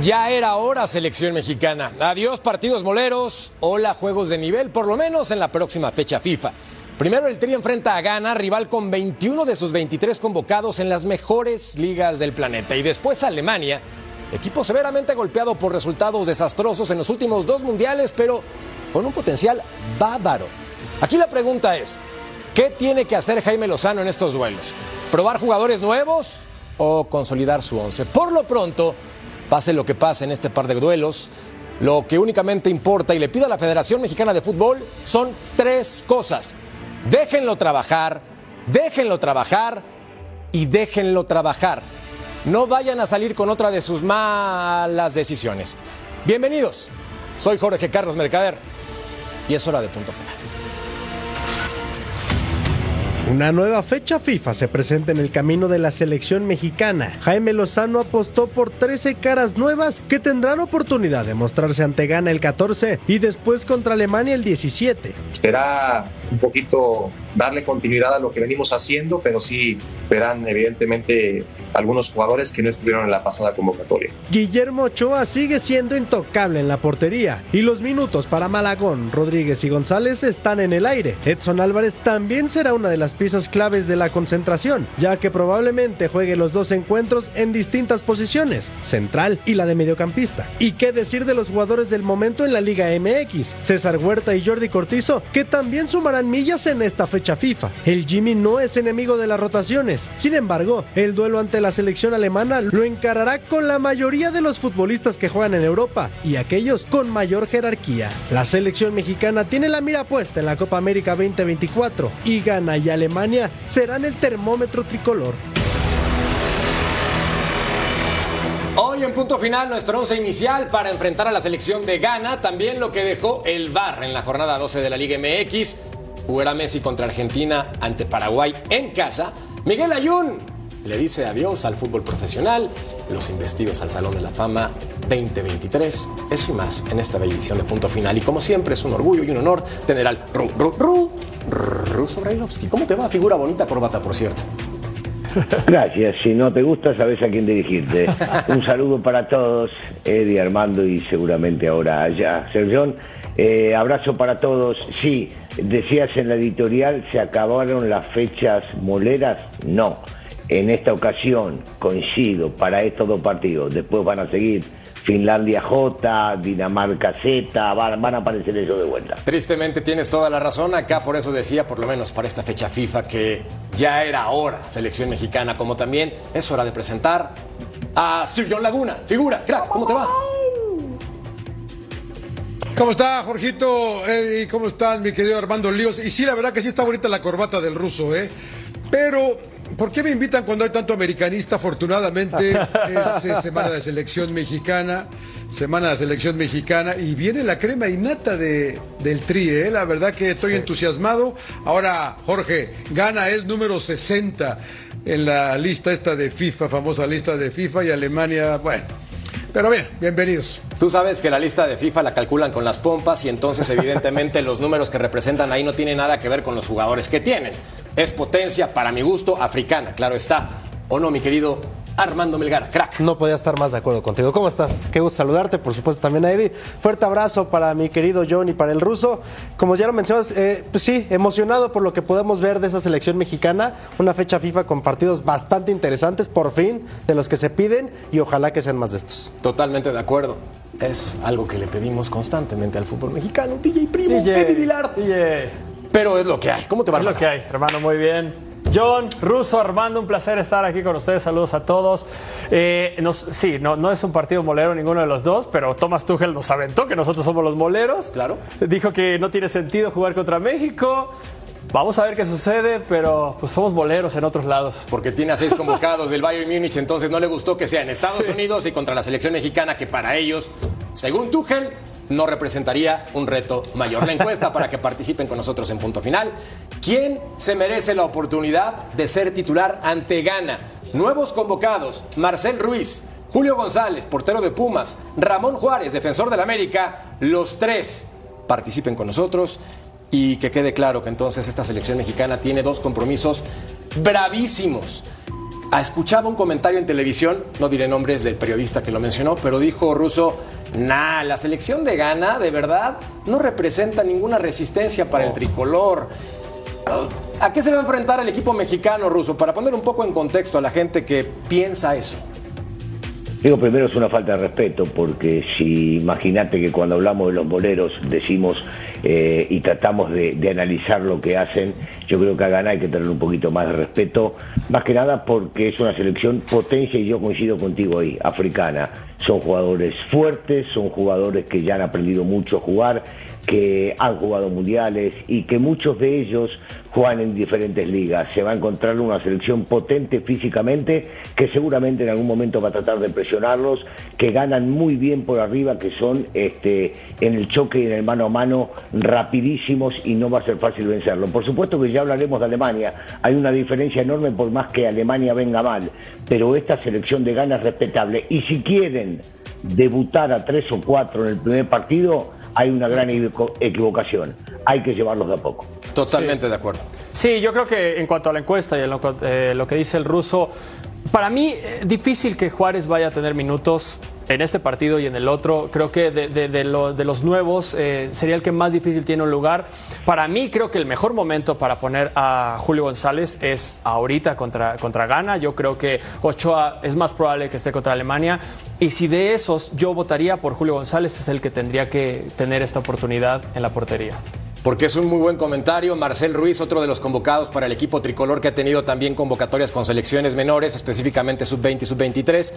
Ya era hora, selección mexicana. Adiós, partidos moleros. Hola, juegos de nivel, por lo menos en la próxima fecha FIFA. Primero el Tri enfrenta a Ghana, rival con 21 de sus 23 convocados en las mejores ligas del planeta. Y después Alemania, equipo severamente golpeado por resultados desastrosos en los últimos dos mundiales, pero con un potencial bávaro. Aquí la pregunta es, ¿qué tiene que hacer Jaime Lozano en estos duelos? ¿Probar jugadores nuevos o consolidar su once? Por lo pronto, pase lo que pase en este par de duelos, lo que únicamente importa y le pido a la Federación Mexicana de Fútbol son tres cosas. Déjenlo trabajar, déjenlo trabajar y déjenlo trabajar. No vayan a salir con otra de sus malas decisiones. Bienvenidos, soy Jorge Carlos Mercader y es hora de punto final. Una nueva fecha FIFA se presenta en el camino de la selección mexicana. Jaime Lozano apostó por 13 caras nuevas que tendrán oportunidad de mostrarse ante Ghana el 14 y después contra Alemania el 17. Será un poquito darle continuidad a lo que venimos haciendo, pero sí verán evidentemente algunos jugadores que no estuvieron en la pasada convocatoria. Guillermo Ochoa sigue siendo intocable en la portería y los minutos para Malagón, Rodríguez y González están en el aire. Edson Álvarez también será una de las piezas claves de la concentración, ya que probablemente juegue los dos encuentros en distintas posiciones, central y la de mediocampista. ¿Y qué decir de los jugadores del momento en la Liga MX? César Huerta y Jordi Cortizo, que también sumarán millas en esta fecha El Jimmy no es enemigo de las rotaciones. Sin embargo, el duelo ante la selección alemana lo encarará con la mayoría de los futbolistas que juegan en Europa y aquellos con mayor jerarquía. La selección mexicana tiene la mira puesta en la Copa América 2024 y Ghana y Alemania serán el termómetro tricolor. Hoy en punto final nuestro once inicial para enfrentar a la selección de Ghana, también lo que dejó el VAR en la jornada 12 de la Liga MX, jugará Messi contra Argentina ante Paraguay en casa, Miguel Ayun le dice adiós al fútbol profesional, los investidos al Salón de la Fama 2023, eso y más en esta bella edición de punto final. Y como siempre es un orgullo y un honor tener al Ru, Ru, Ru, Ruso Brailovsky. ¿Cómo te va? Figura bonita corbata, por cierto. Gracias, si no te gusta sabes a quién dirigirte. Un saludo para todos, Eddie, Armando y seguramente ahora allá, Sergio. Eh, abrazo para todos. Sí, decías en la editorial, ¿se acabaron las fechas moleras? No. En esta ocasión coincido para estos dos partidos. Después van a seguir Finlandia J, Dinamarca Z, van, van, a aparecer eso de vuelta. Tristemente tienes toda la razón. Acá por eso decía, por lo menos para esta fecha FIFA, que ya era hora, selección mexicana, como también es hora de presentar a Sir John Laguna. Figura, crack, ¿cómo te va? ¿Cómo está, Jorgito? ¿Y cómo están, mi querido Armando Líos? Y sí, la verdad que sí está bonita la corbata del ruso, ¿eh? Pero, ¿por qué me invitan cuando hay tanto americanista? Afortunadamente, es, es semana de selección mexicana, semana de selección mexicana, y viene la crema innata de, del tri, ¿eh? La verdad que estoy sí. entusiasmado. Ahora, Jorge, gana es número 60 en la lista esta de FIFA, famosa lista de FIFA, y Alemania, bueno pero bien, bienvenidos. Tú sabes que la lista de FIFA la calculan con las pompas y entonces evidentemente los números que representan ahí no tienen nada que ver con los jugadores que tienen. Es potencia, para mi gusto, africana, claro está. ¿O no, mi querido Armando Melgar, crack. No podía estar más de acuerdo contigo. ¿Cómo estás? Qué gusto saludarte, por supuesto también a Eddie. Fuerte abrazo para mi querido John y para el ruso. Como ya lo mencionas, eh, pues sí, emocionado por lo que podemos ver de esa selección mexicana. Una fecha FIFA con partidos bastante interesantes, por fin, de los que se piden y ojalá que sean más de estos. Totalmente de acuerdo. Es algo que le pedimos constantemente al fútbol mexicano. DJ Primo, DJ, Eddie Vilar. DJ. Pero es lo que hay. ¿Cómo te va, Es lo que hay, hermano, muy bien. John, Russo, Armando, un placer estar aquí con ustedes. Saludos a todos. Eh, nos, sí, no, no es un partido molero ninguno de los dos, pero Thomas Tuchel nos aventó que nosotros somos los moleros. Claro. Dijo que no tiene sentido jugar contra México. Vamos a ver qué sucede, pero pues somos boleros en otros lados. Porque tiene a seis convocados del Bayern Múnich, entonces no le gustó que sea en Estados Unidos y contra la selección mexicana, que para ellos, según Tuchel, no representaría un reto mayor. La encuesta para que participen con nosotros en punto final. ¿Quién se merece la oportunidad de ser titular ante Ghana? Nuevos convocados, Marcel Ruiz, Julio González, portero de Pumas, Ramón Juárez, defensor del América, los tres participen con nosotros y que quede claro que entonces esta selección mexicana tiene dos compromisos bravísimos. Ah, escuchaba un comentario en televisión, no diré nombres del periodista que lo mencionó, pero dijo Russo, nah, la selección de Ghana de verdad no representa ninguna resistencia para el tricolor. ¿A qué se va a enfrentar el equipo mexicano, Russo? Para poner un poco en contexto a la gente que piensa eso. Digo, primero es una falta de respeto, porque si imagínate que cuando hablamos de los boleros decimos eh, y tratamos de, analizar lo que hacen, yo creo que a Ghana hay que tener un poquito más de respeto, más que nada porque es una selección potencia y yo coincido contigo ahí, africana. Son jugadores fuertes, son jugadores que ya han aprendido mucho a jugar, que han jugado mundiales y que muchos de ellos juegan en diferentes ligas. Se va a encontrar una selección potente físicamente que seguramente en algún momento va a tratar de presionarlos, que ganan muy bien por arriba, que son este, en el choque y en el mano a mano rapidísimos y no va a ser fácil vencerlo. Por supuesto que ya hablaremos de Alemania, hay una diferencia enorme por más que Alemania venga mal, pero esta selección de ganas es respetable y si quieren debutar a tres o cuatro en el primer partido, hay una gran equivocación. Hay que llevarlos de a poco. Totalmente de acuerdo. Sí, yo creo que en cuanto a la encuesta y en lo, eh, lo que dice el ruso, para mí, eh, difícil que Juárez vaya a tener minutos en este partido y en el otro. Creo que de, los nuevos eh, sería el que más difícil tiene un lugar. Para mí, creo que el mejor momento para poner a Julio González es ahorita contra, contra Ghana. Yo creo que Ochoa es más probable que esté contra Alemania. Y si de esos yo votaría por Julio González, es el que tendría que tener esta oportunidad en la portería porque es un muy buen comentario. Marcel Ruiz, otro de los convocados para el equipo tricolor que ha tenido también convocatorias con selecciones menores, específicamente sub-20 y sub-23.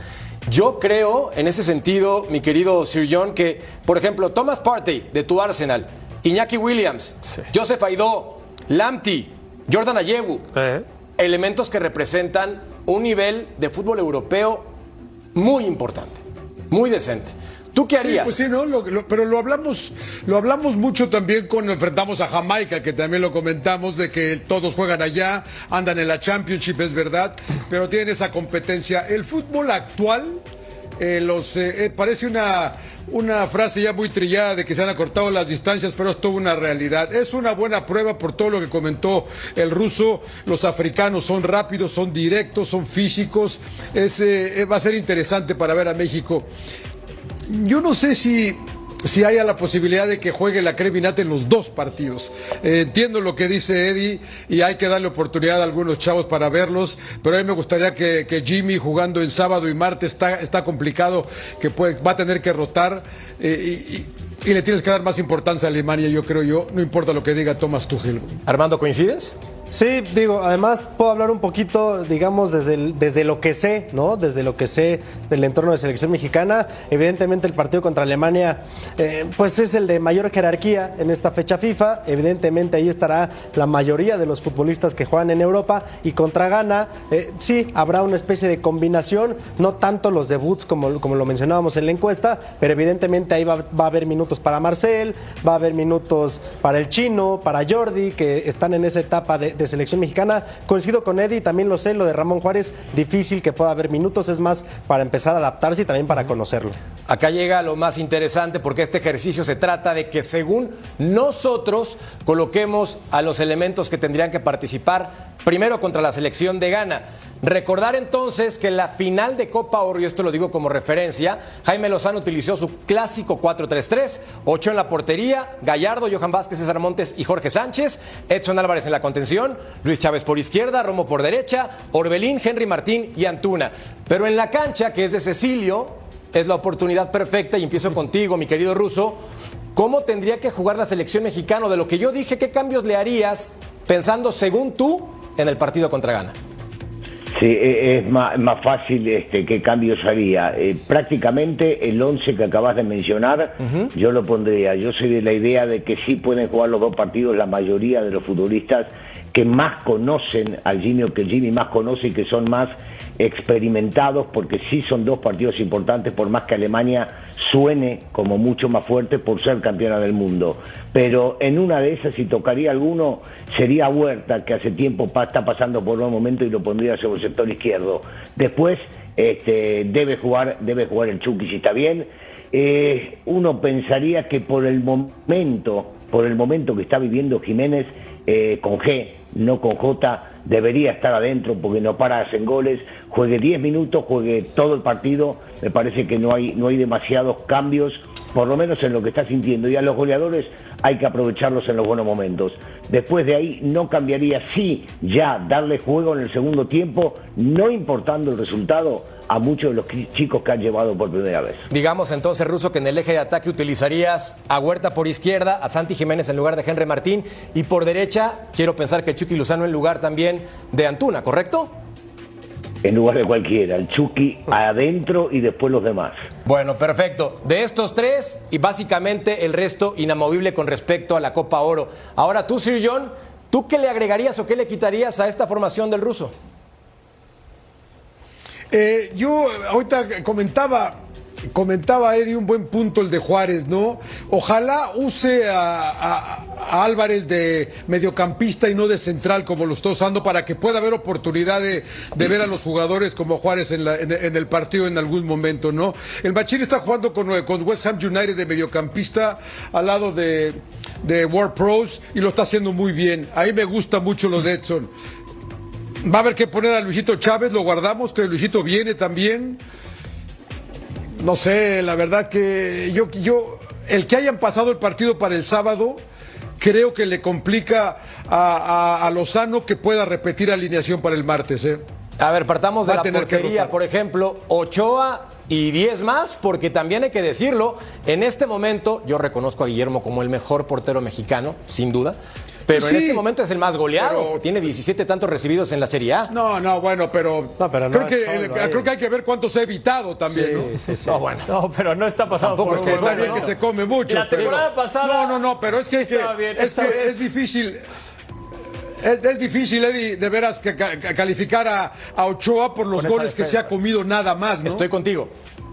Yo creo, en ese sentido, mi querido Sir John, que, por ejemplo, Thomas Partey de tu Arsenal, Iñaki Williams, Joseph Aidó, Lamptey, Jordan Ayewu, eh. elementos que representan un nivel de fútbol europeo muy importante, muy decente. ¿Tú qué harías? pues sí, ¿no? pero lo hablamos, lo hablamos mucho también cuando enfrentamos a Jamaica, que también lo comentamos, de que todos juegan allá, andan en la Championship, es verdad, pero tienen esa competencia. El fútbol actual, eh, los, eh, eh, parece una, una frase ya muy trillada de que se han acortado las distancias, pero es toda una realidad. Es una buena prueba por todo lo que comentó el ruso. Los africanos son rápidos, son directos, son físicos. Es, va a ser interesante para ver a México yo no sé si si haya la posibilidad de que juegue la Crevinate en los dos partidos. Eh, entiendo lo que dice Eddie y hay que darle oportunidad a algunos chavos para verlos, pero a mí me gustaría que, Jimmy jugando en sábado y martes está, está complicado, que puede, va a tener que rotar eh, y, y, le tienes que dar más importancia a Alemania, yo creo yo, no importa lo que diga Thomas Tuchel. Armando, ¿coincides? Sí, digo, además puedo hablar un poquito, digamos, desde, desde lo que sé, ¿no? Desde lo que sé del entorno de selección mexicana. Evidentemente el partido contra Alemania, eh, pues es el de mayor jerarquía en esta fecha FIFA. Evidentemente ahí estará la mayoría de los futbolistas que juegan en Europa. Y contra Ghana, eh, sí, habrá una especie de combinación, no tanto los debuts como, como lo mencionábamos en la encuesta, pero evidentemente ahí va, va a haber minutos para Marcel, va a haber minutos para el chino, para Jordi, que están en esa etapa de selección mexicana. Coincido con Eddie, también lo sé, lo de Ramón Juárez, difícil que pueda haber minutos, es más para empezar a adaptarse y también para conocerlo. Acá llega lo más interesante porque este ejercicio se trata de que según nosotros coloquemos a los elementos que tendrían que participar primero contra la selección de Ghana. Recordar entonces que en la final de Copa Oro, y esto lo digo como referencia, Jaime Lozano utilizó su clásico 4-3-3, ocho en la portería, Gallardo, Johan Vázquez, César Montes y Jorge Sánchez, Edson Álvarez en la contención, Luis Chávez por izquierda, Romo por derecha, Orbelín, Henry Martín y Antuna. Pero en la cancha, que es de Cecilio, es la oportunidad perfecta, y empiezo contigo, mi querido Ruso, ¿cómo tendría que jugar la selección mexicana? De lo que yo dije, ¿qué cambios le harías pensando según tú en el partido contra Ghana? Sí, e, es más, más fácil este, qué cambios haría. Eh, prácticamente el 11 que acabas de mencionar, yo lo pondría. Yo soy de la idea de que sí pueden jugar los dos partidos la mayoría de los futbolistas que más conocen al Jimmy o que el Jimmy más conoce y que son más experimentados, porque sí son dos partidos importantes, por más que Alemania suene como mucho más fuerte por ser campeona del mundo. Pero en una de esas, si tocaría alguno, sería Huerta, que hace tiempo está pasando por un momento y lo pondría sobre el sector izquierdo. Después este, debe, jugar, debe jugar el Chucky si está bien. Eh, uno pensaría que por el momento, por el momento que está viviendo Jiménez eh, con G, no con J, debería estar adentro porque no para en goles, juegue 10 minutos, juegue todo el partido, me parece que no hay, no hay demasiados cambios, por lo menos en lo que está sintiendo, y a los goleadores hay que aprovecharlos en los buenos momentos. Después de ahí no cambiaría, sí, ya darle juego en el segundo tiempo, no importando el resultado, a muchos de los chicos que han llevado por primera vez. Digamos entonces, Ruso, que en el eje de ataque utilizarías a Huerta por izquierda, a Santi Jiménez en lugar de Henry Martín y por derecha, quiero pensar que Chucky Luzano en lugar también de Antuna, ¿correcto? En lugar de cualquiera, el Chucky adentro y después los demás. Bueno, perfecto. De estos tres y básicamente el resto inamovible con respecto a la Copa Oro. Ahora tú, Sir John, ¿tú qué le agregarías o qué le quitarías a esta formación del ruso? Eh, yo ahorita comentaba comentaba Eddie un buen punto el de Juárez, ¿no? Ojalá use a, Álvarez de mediocampista y no de central como lo está usando para que pueda haber oportunidad de, ver a los jugadores como Juárez en, el partido en algún momento, ¿no? El Machín está jugando con, West Ham United de mediocampista al lado de, de World Pros y lo está haciendo muy bien. Ahí me gusta mucho lo de Edson. Va a haber que poner a Luisito Chávez, lo guardamos, que Luisito viene también. No sé, la verdad que yo, yo, el que hayan pasado el partido para el sábado, creo que le complica a, Lozano que pueda repetir alineación para el martes. ¿eh? A ver, partamos de la portería, por ejemplo, Ochoa y 10 más, porque también hay que decirlo, en este momento yo reconozco a Guillermo como el mejor portero mexicano, sin duda, pero en este momento es el más goleado. Tiene 17 tantos recibidos en la Serie A. No, no, bueno, pero, creo, que, creo, que, hay que ver cuántos ha evitado también, ¿no? Sí, sí. No, bueno. no, pero no está pasando Tampoco por es que está bien que se come mucho. La temporada pasada. No, no, no, pero es que, es, que es difícil. Es, difícil, Eddie, de veras que calificar a, a, Ochoa por los goles que se ha comido nada más, ¿no? Estoy contigo.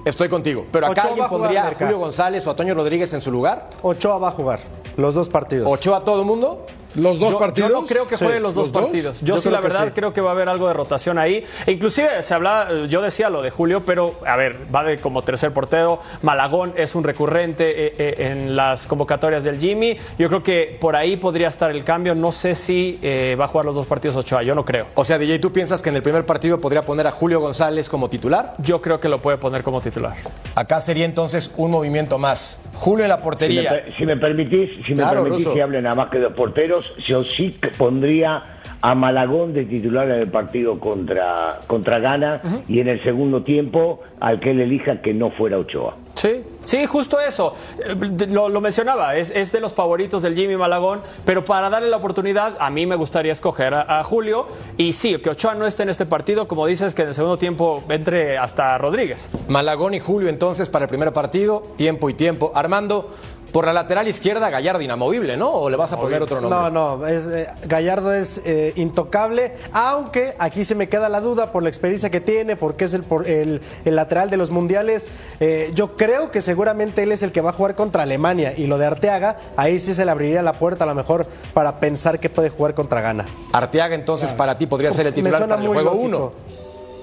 Estoy contigo. Pero acá alguien pondría a Julio González o a Toño Rodríguez en su lugar. Ochoa va a jugar los dos partidos. ¿Ochoa todo el mundo? ¿Los dos partidos? Yo no creo que jueguen los dos partidos. Yo, sí, la verdad, creo que va a haber algo de rotación ahí. E inclusive se hablaba, yo decía lo de Julio, pero a ver, va de como tercer portero. Malagón es un recurrente eh, eh, en las convocatorias del Jimmy. Yo creo que por ahí podría estar el cambio. No sé si eh, va a jugar los dos partidos Ochoa. Yo no creo. O sea, DJ, ¿tú piensas que en el primer partido podría poner a Julio González como titular? Yo creo que lo puede poner como titular. Acá sería entonces un movimiento más. Julio en la portería. Si me, permitís, si me permitís que hable nada más que dos porteros, yo sí pondría a Malagón de titular en el partido contra, contra Ghana y en el segundo tiempo al que él elija que no fuera Ochoa. Sí, sí, justo eso. Eh, lo, mencionaba, es, es, de los favoritos del Jimmy Malagón, pero para darle la oportunidad, a mí me gustaría escoger a, Julio. Y sí, que Ochoa no esté en este partido, como dices, que en el segundo tiempo entre hasta Rodríguez. Malagón y Julio entonces para el primer partido, tiempo y tiempo. Armando, por la lateral izquierda, Gallardo inamovible, ¿no? ¿O le vas a poner otro nombre? No, no, es, eh, Gallardo es eh, intocable, aunque aquí se me queda la duda por la experiencia que tiene, porque es el, el, el lateral de los mundiales. Eh, yo creo que seguramente él es el que va a jugar contra Alemania y lo de Arteaga, ahí sí se le abriría la puerta a lo mejor para pensar que puede jugar contra Ghana. Arteaga entonces para ti podría ser el titular para el juego 1.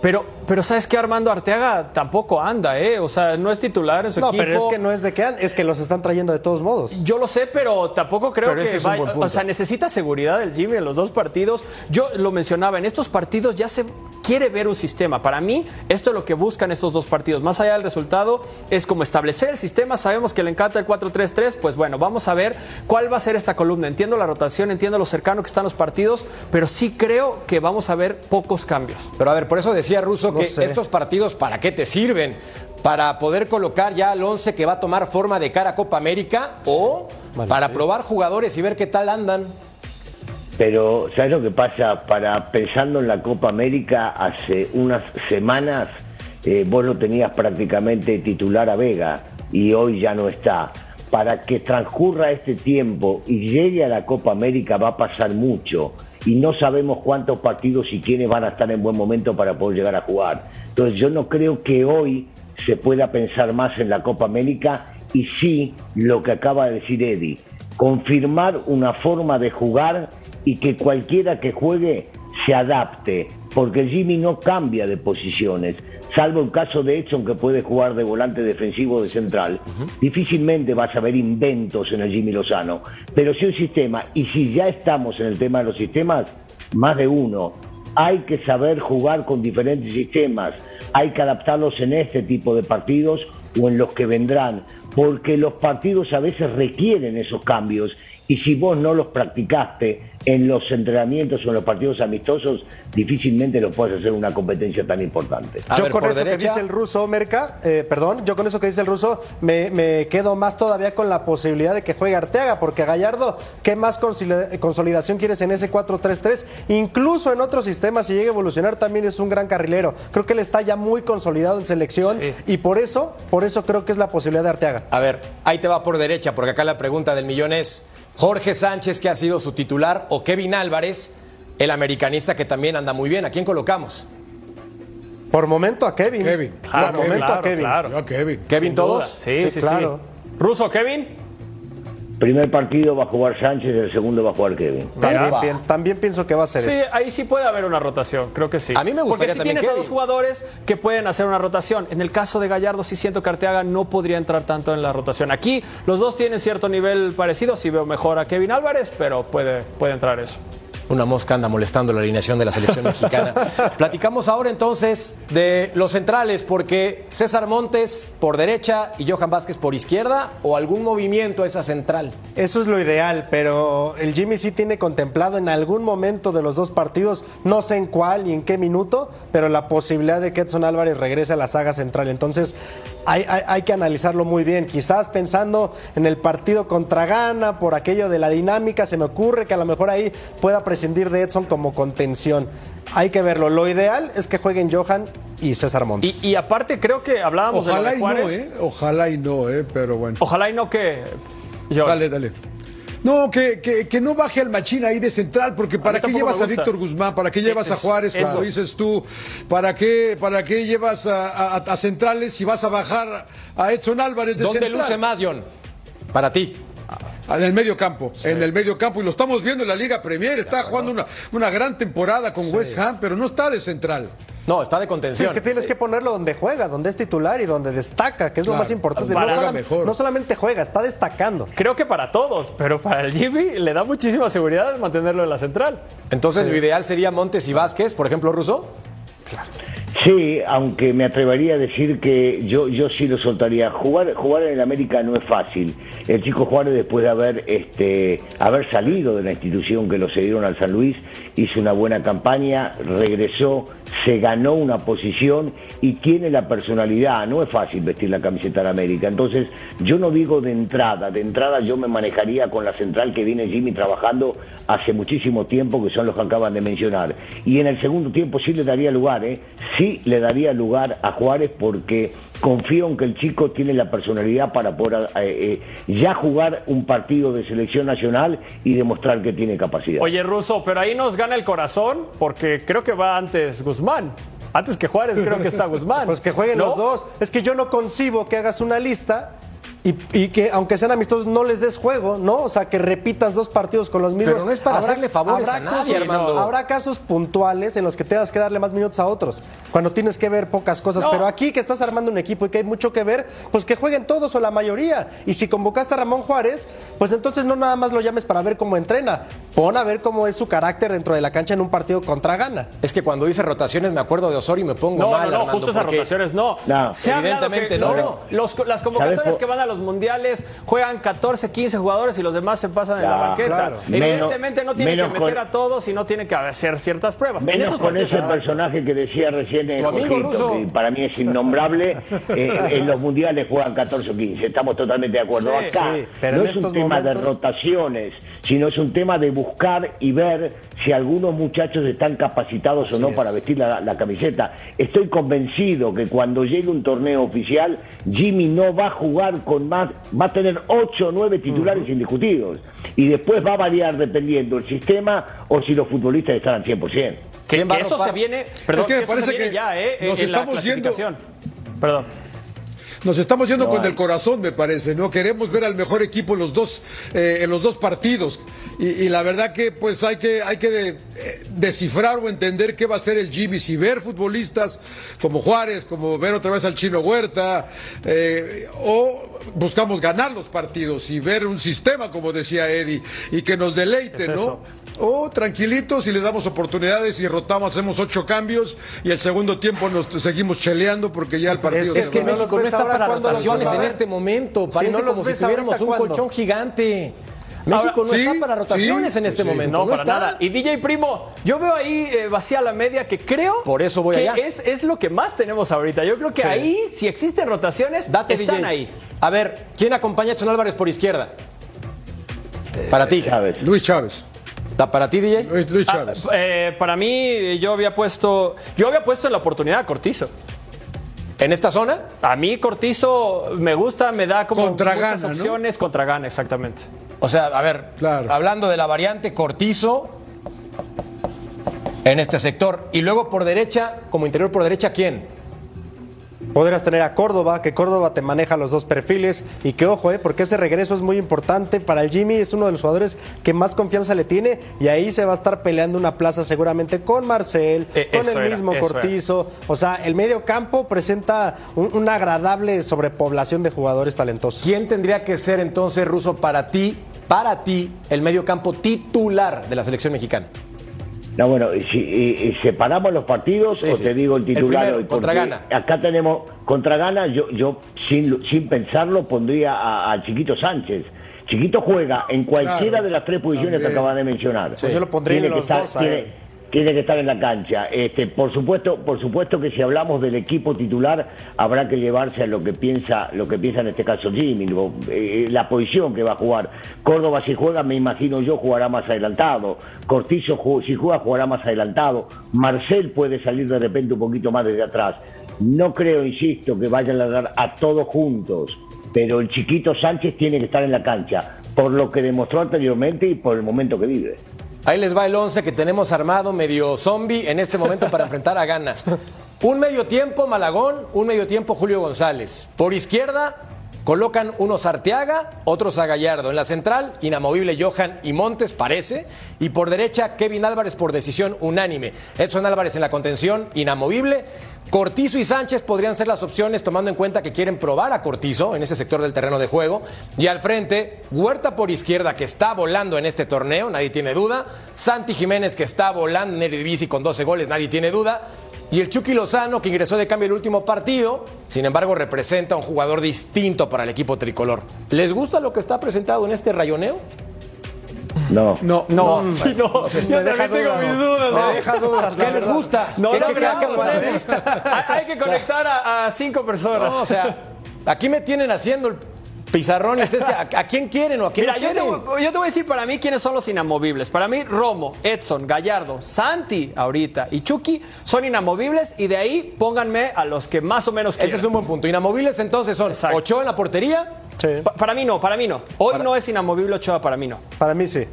Pero, pero ¿sabes qué? Armando Arteaga tampoco anda, ¿eh? O sea, no es titular en su equipo. No, pero es que no es de que es que los están trayendo de todos modos. Yo lo sé, pero tampoco creo que vaya, O sea, necesita seguridad el Jimmy en los dos partidos. Yo lo mencionaba, en estos partidos ya se quiere ver un sistema. Para mí, esto es lo que buscan estos dos partidos. Más allá del resultado, es como establecer el sistema. Sabemos que le encanta el 4-3-3. Pues bueno, vamos a ver cuál va a ser esta columna. Entiendo la rotación, entiendo lo cercano que están los partidos, pero sí creo que vamos a ver pocos cambios. Pero a ver, por eso decía decía Russo que estos partidos, ¿para qué te sirven? ¿Para poder colocar ya al 11 que va a tomar forma de cara a Copa América o para probar jugadores y ver qué tal andan? Pero, ¿sabes lo que pasa? Para pensando en la Copa América, hace unas semanas eh, vos lo tenías prácticamente titular a Vega y hoy ya no está. Para que transcurra este tiempo y llegue a la Copa América va a pasar mucho y no sabemos cuántos partidos y quiénes van a estar en buen momento para poder llegar a jugar. Entonces yo no creo que hoy se pueda pensar más en la Copa América y sí lo que acaba de decir Eddie, confirmar una forma de jugar y que cualquiera que juegue se adapte, porque Jimmy no cambia de posiciones, salvo el caso de Edson que puede jugar de volante defensivo o de central. Difícilmente vas a ver inventos en el Jimmy Lozano, pero sí un sistema, y si ya estamos en el tema de los sistemas, más de uno. Hay que saber jugar con diferentes sistemas, hay que adaptarlos en este tipo de partidos o en los que vendrán, porque los partidos a veces requieren esos cambios y si vos no los practicaste en los entrenamientos o en los partidos amistosos, difícilmente lo puedes hacer una competencia tan importante. yo con eso que dice el ruso, Merca, eh, perdón, yo con eso que dice el ruso, me, me, quedo más todavía con la posibilidad de que juegue Arteaga, porque Gallardo, ¿qué más consolidación quieres en ese 4-3-3? Incluso en otros sistemas, si llega a evolucionar, también es un gran carrilero. Creo que él está ya muy consolidado en selección y por eso, por eso creo que es la posibilidad de Arteaga. A ver, ahí te va por derecha, porque acá la pregunta del millón es... Jorge Sánchez, que ha sido su titular, o Kevin Álvarez, el americanista que también anda muy bien. ¿A quién colocamos? Por momento a Kevin. Kevin. Por momento a Kevin. Yo a Kevin. ¿Kevin todos? Sí, sí, sí, claro. ¿Ruso Kevin? Primer partido va a jugar Sánchez, el segundo va a jugar Kevin. También, también pienso que va a ser sí, eso. Sí, ahí sí puede haber una rotación, creo que sí. A mí me gustaría Porque si tienes a dos jugadores que pueden hacer una rotación. En el caso de Gallardo sí siento que Arteaga no podría entrar tanto en la rotación. Aquí los dos tienen cierto nivel parecido, sí veo mejor a Kevin Álvarez, pero puede, puede entrar eso. Una mosca anda molestando la alineación de la selección mexicana. Platicamos ahora entonces de los centrales, porque César Montes por derecha y Johan Vázquez por izquierda, o algún movimiento a esa central. Eso es lo ideal, pero el Jimmy sí tiene contemplado en algún momento de los dos partidos, no sé en cuál ni en qué minuto, pero la posibilidad de que Edson Álvarez regrese a la saga central. Entonces, hay, hay, hay, que analizarlo muy bien. Quizás pensando en el partido contra Ghana, por aquello de la dinámica, se me ocurre que a lo mejor ahí pueda prescindir de Edson como contención. Hay que verlo. Lo ideal es que jueguen Johan y César Montes. Y, y aparte creo que hablábamos Ojalá de, y Juárez. no, ¿eh? Ojalá y no, ¿eh? Pero bueno. Ojalá y no que... Yo. Dale, dale. No, que, que, que, no baje al machín ahí de central, porque ¿para qué llevas a Víctor Guzmán? ¿Para qué llevas a Juárez, como dices tú? ¿Para qué, para qué llevas a, a, a, centrales si vas a bajar a Edson Álvarez de ¿Dónde central? luce más, John? Para ti. En el medio campo, sí. en el medio campo, y lo estamos viendo en la Liga Premier, está jugando una, una gran temporada con sí. West Ham, pero no está de central. No, está de contención. Sí, es que tienes sí. que ponerlo donde juega, donde es titular y donde destaca, que es claro, lo más importante. No, solamente, no, solamente juega, está destacando. Creo que para todos, pero para el Jimmy le da muchísima seguridad mantenerlo en la central. Entonces, sí. lo ideal sería Montes y Vázquez, por ejemplo, Russo. Claro. Sí, aunque me atrevería a decir que yo, yo sí lo soltaría. Jugar, jugar en el América no es fácil. El chico Juárez, después de haber, este, haber salido de la institución que lo cedieron al San Luis, hizo una buena campaña, regresó, se ganó una posición y tiene la personalidad. No es fácil vestir la camiseta de América. Entonces, yo no digo de entrada. De entrada yo me manejaría con la central que viene Jimmy trabajando hace muchísimo tiempo, que son los que acaban de mencionar. Y en el segundo tiempo sí le daría lugar, ¿eh? Le daría lugar a Juárez porque confío en que el chico tiene la personalidad para poder eh, eh, ya jugar un partido de selección nacional y demostrar que tiene capacidad. Oye, Russo, pero ahí nos gana el corazón porque creo que va antes Guzmán. Antes que Juárez creo que está Guzmán. Pues que jueguen ¿no? los dos. Es que yo no concibo que hagas una lista y, y, que aunque sean amistosos no les des juego, ¿no? O sea, que repitas dos partidos con los mismos. Pero no es para habrá, hacerle favores a nadie, casos, Armando. Habrá casos puntuales en los que tengas que darle más minutos a otros, cuando tienes que ver pocas cosas. No. Pero aquí que estás armando un equipo y que hay mucho que ver, pues que jueguen todos o la mayoría. Y si convocaste a Ramón Juárez, pues entonces no nada más lo llames para ver cómo entrena. Pon a ver cómo es su carácter dentro de la cancha en un partido contra Gana. Es que cuando dice rotaciones me acuerdo de Osorio y me pongo no, mal, no, no, Armando, justo esas rotaciones no. no. Se Evidentemente que no. Los, los, las convocatorias que van a los los mundiales juegan 14, 15 jugadores y los demás se pasan en la banqueta. claro. Evidentemente no tiene que meter con- a todos y no tiene que hacer ciertas pruebas. En Menos estos con partidos- ese personaje que decía recién el Tu amigo Jorgito, ruso. que para mí es innombrable. eh, en los mundiales juegan 14 o 15, estamos totalmente de acuerdo. Sí, Acá sí, pero no en es un tema de rotaciones, sino es un tema de buscar y ver si algunos muchachos están capacitados o no es. para vestir la, la camiseta. Estoy convencido que cuando llegue un torneo oficial, Jimmy no va a jugar con más, va a tener 8 o 9 titulares indiscutidos. Y después va a variar dependiendo el sistema o si los futbolistas están al 100%. Que, ¿Quién va que a eso se viene, perdón, Es que me que parece viene que ya, ¿eh? nos en la estamos yendo-. Perdón. Nos estamos yendo No con hay. el corazón, me parece, ¿no? Queremos ver al mejor equipo en los dos, eh, en los dos partidos. Y, y la verdad que pues hay que, hay que de- eh, descifrar o entender qué va a ser el. Si ver futbolistas como Juárez, como ver otra vez al Chino Huerta, eh, o buscamos ganar los partidos y ver un sistema, como decía Eddie, y que nos deleite, Es ¿no? eso. O tranquilitos y le damos oportunidades y rotamos, hacemos ocho cambios y el segundo tiempo nos seguimos cheleando porque ya el partido Es que Es que no México está para ¿cuándo los rotaciones en este momento. Si Parece no como si tuviéramos un ¿cuándo? colchón gigante. México no sí, está para rotaciones sí, en este sí. momento. No, No, para está. nada. Y DJ Primo, yo veo ahí eh, vacía la media que creo Por eso voy que allá. Es, es lo que más tenemos ahorita. Yo creo que Sí. ahí, si existen rotaciones, Date, están DJ. ahí. A ver, ¿quién acompaña a Edson Álvarez por izquierda? Para ti. ¿Sabes? Luis Chávez. ¿Da para ti, DJ? Luis, Luis Ah, Chávez. eh, para mí, yo había puesto, yo había puesto en la oportunidad a Cortizo. ¿En esta zona? A mí Cortizo me gusta, me da como Contra muchas Gana, ¿no? opciones contra gana, exactamente. O sea, a ver, Claro. hablando de la variante Cortizo en este sector. Y luego por derecha, como interior por derecha, ¿quién? Podrías tener a Córdoba, que Córdoba te maneja los dos perfiles y que ojo, eh, porque ese regreso es muy importante para el Jimmy, es uno de los jugadores que más confianza le tiene y ahí se va a estar peleando una plaza seguramente con Marcel, Eh, con el era, mismo Cortizo, o sea, el medio campo presenta un- una agradable sobrepoblación de jugadores talentosos. ¿Quién tendría que ser entonces, Ruso, para ti, para ti, el medio campo titular de la selección mexicana? No, bueno, y si y- y separamos los partidos Sí, o sí. te digo el El titular primero, hoy, contra Ghana. Acá tenemos contra Gana, yo, yo sin, sin pensarlo pondría a, a Chiquito Sánchez. Chiquito juega en cualquiera Claro, de las tres posiciones que acabas de mencionar. Pues yo lo pondría en Tiene que estar- dos tiene-. Tiene que estar en la cancha. Este, por supuesto, por supuesto que si hablamos del equipo titular, habrá que llevarse a lo que piensa, lo que piensa en este caso Jimmy, eh, la posición que va a jugar. Córdoba si juega, me imagino yo, jugará más adelantado. Cortizo si juega, jugará más adelantado. Marcel puede salir de repente un poquito más desde atrás. No creo, insisto, que vayan a dar a todos juntos, pero el chiquito Sánchez tiene que estar en la cancha, por lo que demostró anteriormente y por el momento que vive. Ahí les va el 11 que tenemos armado medio zombie en este momento para enfrentar a Gana. Un medio tiempo Malagón, un medio tiempo Julio González. Por izquierda colocan unos Arteaga, otros a Gallardo. En la central, inamovible Johan y Montes, parece. Y por derecha, Kevin Álvarez por decisión unánime. Edson Álvarez en la contención, inamovible. Cortizo y Sánchez podrían ser las opciones tomando en cuenta que quieren probar a Cortizo en ese sector del terreno de juego. Y al frente, Huerta por izquierda que está volando en este torneo, nadie tiene duda. Santi Jiménez que está volando en Eredivisie con 12 goles, nadie tiene duda. Y el Chucky Lozano que ingresó de cambio el último partido, sin embargo representa a un jugador distinto para el equipo tricolor. ¿Les gusta lo que está presentado en este rayoneo? No. No, No, No, sí, no. no sé si Yo también tengo dudas, mis ¿no? dudas. ¿no? deja dudas, ¿Qué les gusta? No, ¿Qué, no, qué- qué- no, hay, hay que conectar a, a cinco personas. No, o sea, aquí me tienen haciendo el pizarrón. ustedes que- ¿a, a quién quieren o a quién Mira, no yo te, quieren? voy- yo te voy a decir para mí quiénes son los inamovibles. Para mí, Romo, Edson, Gallardo, Santi ahorita y Chucky son inamovibles y de ahí pónganme a los que más o menos quieran. Ese es un buen punto. Inamovibles entonces son Exacto. Ochoa en la portería. Sí, Pa- para mí no, para mí no. Hoy no es inamovible Ochoa, para mí no. para mí sí.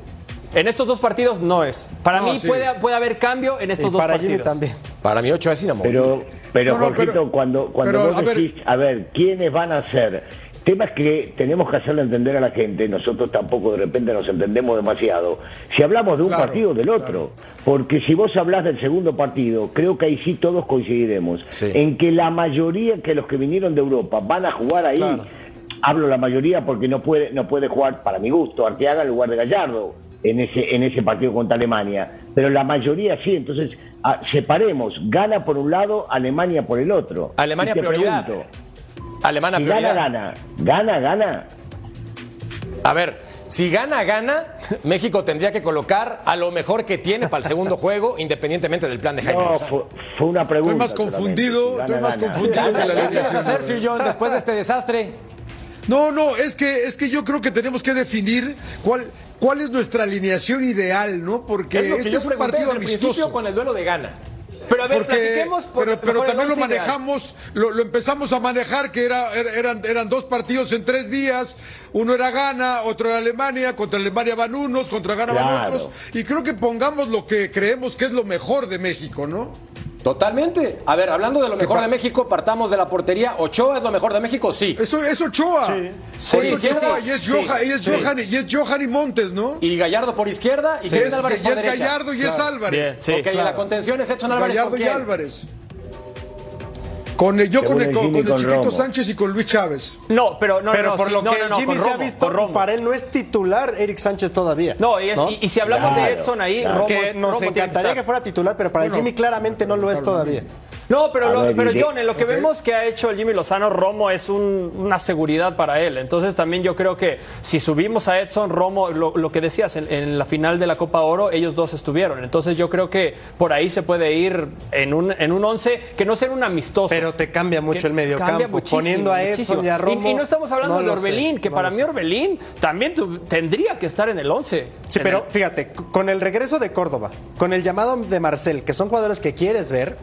En estos dos partidos no es. Para No, mí sí. puede, puede haber cambio en estos Y dos para partidos. también. Para mí Ochoa es inamovible. Pero, pero No, no, Jorgito, pero- cuando, cuando pero, vos a ver- decís, a ver, ¿quiénes van a ser? Temas que tenemos que hacerle entender a la gente, nosotros tampoco de repente nos entendemos demasiado. Si hablamos de un Claro, partido o del otro, porque si vos hablás del segundo partido, creo que ahí sí todos coincidiremos, Sí. en que la mayoría que los que vinieron de Europa van a jugar ahí, Claro. hablo la mayoría porque no puede, no puede jugar, para mi gusto, Arteaga en lugar de Gallardo en ese, en ese partido contra Alemania. Pero la mayoría sí, entonces ah, separemos, gana por un lado, Alemania por el otro. Alemania prioridad. pregunto, Alemania Si gana, prioridad. gana. Gana, gana. A ver, si gana, gana, México tendría que colocar a lo mejor que tiene para el segundo juego, independientemente del plan de Jaime No, fue, fue una pregunta. Estoy más confundido, Si estoy gana, más gana. confundido que la ¿Qué línea quieres hacer, Sir John, después de este desastre? No, no, es que, es que yo creo que tenemos que definir cuál, cuál es nuestra alineación ideal, ¿no? Porque Es lo que este yo es un pregunté partido desde el principio amistoso. con el duelo de gana. Pero a ver, Porque, platiquemos por pero, también lo manejamos, lo, lo empezamos a manejar que era, er- eran, eran dos partidos en tres días, uno era Ghana, otro era Alemania, contra Alemania van unos, contra Ghana van otros, y creo que pongamos lo que creemos que es lo mejor de México, ¿no? Totalmente. A ver, hablando de lo mejor de México, partamos de la portería. ¿Ochoa es lo mejor de México? Sí. Eso es Ochoa. Sí, Es sí, Ochoa, sí. y es Sí, Johan, y es sí. Johan, y es Johan y Montes, ¿no? Y Gallardo por izquierda y Sí, Kevin es, Álvarez y por es derecha. Gallardo y es. Álvarez. Bien, sí. ok, y la contención es Edson Álvarez Gallardo con y? Álvarez. Con, el- yo con el, con, el Chiquito Romo. Sánchez y con Luis Chávez. No, pero no, Pero no, por sí, lo no, que no, no, Jimmy se ha visto, para él no es titular Eric Sánchez todavía. No, y, es- ¿no? y- y si hablamos de Edson ahí, claro. Romo, que nos Romo tiene que encantaría que, fuera titular, pero para el Jimmy claramente no lo es todavía. No, pero, lo- ver, pero y John, en lo que vemos que ha hecho el Jimmy Lozano, Romo es un- una seguridad para él. Entonces también yo creo que si subimos a Edson, Romo, lo, lo que decías, en, en la final de la Copa Oro, ellos dos estuvieron. Entonces yo creo que por ahí se puede ir en un, en un once que no sea un amistoso. Pero te cambia mucho el medio cambia campo, muchísimo, poniendo a Edson muchísimo. y a Romo. Y, y no estamos hablando no de sé, Orbelín, que no para mí. Orbelín también tu- tendría que estar en el once. Sí, pero el- fíjate, con el regreso de Córdoba, con el llamado de Marcel, que son jugadores que quieres ver,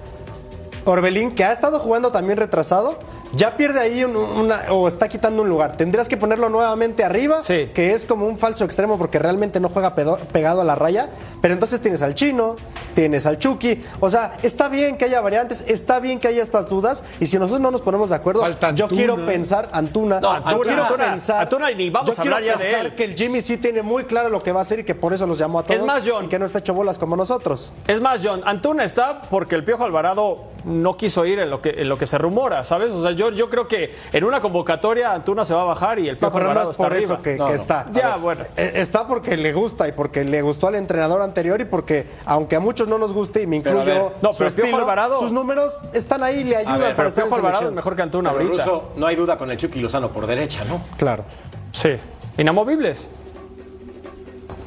Orbelín, que ha estado jugando también retrasado, ya pierde ahí un- una, o está quitando un lugar. Tendrías que ponerlo nuevamente arriba, Sí. que es como un falso extremo porque realmente no juega pedo- pegado a la raya. Pero entonces tienes al chino, tienes al Chucky. O sea, está bien que haya variantes, está bien que haya estas dudas. Y si nosotros no nos ponemos de acuerdo, Falta yo Antuna. quiero pensar, Antuna, No, yo Antuna, quiero Antuna, pensar, Antuna, ni vamos yo a hablar quiero ya de pensar él. que el Jimmy sí tiene muy claro lo que va a hacer y que por eso los llamó a todos. Es más, John. y que no está hecho bolas como nosotros. Es más, John, Antuna está porque el Piojo Alvarado no quiso ir en lo que, en lo que se rumora, ¿sabes? O sea, yo, yo creo que en una convocatoria Antuna se va a bajar y el No, Piojo no Alvarado está por arriba. eso que, No, que no. está. Ya, ver, bueno. eh, Está porque le gusta y porque le gustó al entrenador anterior y porque, aunque a muchos no nos guste, y me incluyo ver, no, su estilo, Alvarado- sus números están ahí, le ayudan ver, para Pero Piojo Alvarado es mejor que Antuna Pero ahorita. No hay duda con el Chucky Lozano por derecha, ¿no? Claro. Sí. Inamovibles.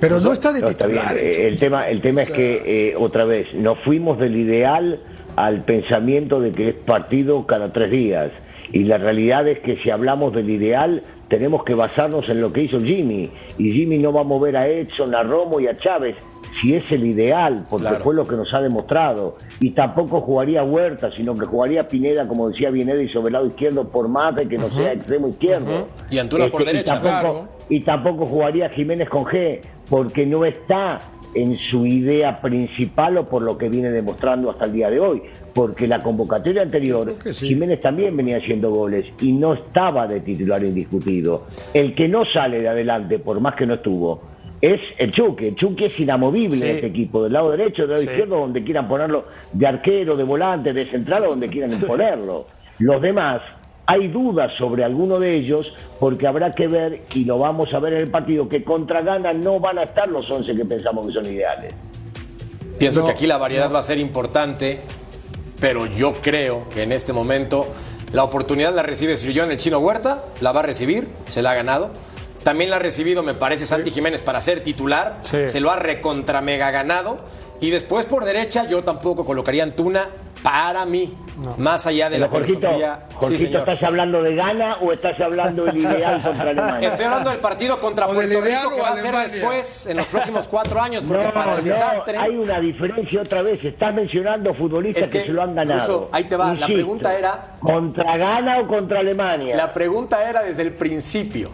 Pero no está de No, está bien. titular. Eh, El tema, el tema es que, eh, otra vez, nos fuimos del ideal al pensamiento de que es partido cada tres días. Y la realidad es que si hablamos del ideal, tenemos que basarnos en lo que hizo Jimmy. Y Jimmy no va a mover a Edson, a Romo y a Chávez si es el ideal, porque Claro. fue lo que nos ha demostrado. Y tampoco jugaría Huerta, sino que jugaría Pineda, como decía Bineda, sobre el lado izquierdo, por más de que no sea extremo izquierdo. Y Antuna por derecha. tampoco, Claro. y tampoco jugaría Jiménez con G, porque no está en su idea principal o por lo que viene demostrando hasta el día de hoy. Porque la convocatoria anterior, sí. Jiménez también venía haciendo goles y no estaba de titular indiscutido. El que no sale de adelante, por más que no estuvo, es el Chuque. El Chuque es inamovible Sí. en este equipo, del lado derecho, del lado Sí. izquierdo, donde quieran ponerlo, de arquero, de volante, de central, o donde quieran ponerlo. Los demás, hay dudas sobre alguno de ellos, porque habrá que ver, y lo vamos a ver en el partido, que contra Gana no van a estar los 11 que pensamos que son ideales. Pienso No, que aquí la variedad va a ser importante, pero yo creo que en este momento la oportunidad la recibe Sillón, el chino Huerta, la va a recibir, se la ha ganado. También la ha recibido, me parece, Santi Jiménez para ser titular, Sí. se lo ha recontra mega ganado. Y después por derecha yo tampoco colocaría a Antuna para mí, más allá de la Pero, Jorgito, filosofía. Sí, señor. ¿estás hablando de Gana o estás hablando del ideal contra Alemania? Estoy hablando del partido contra Puerto Rico que va a ser después, en los próximos cuatro años, porque No, para el no, desastre. hay una diferencia otra vez. Estás mencionando futbolistas Es que, que, se lo han ganado. Russo, ahí te va. La pregunta era- ¿Contra Gana o contra Alemania? La pregunta era desde el principio.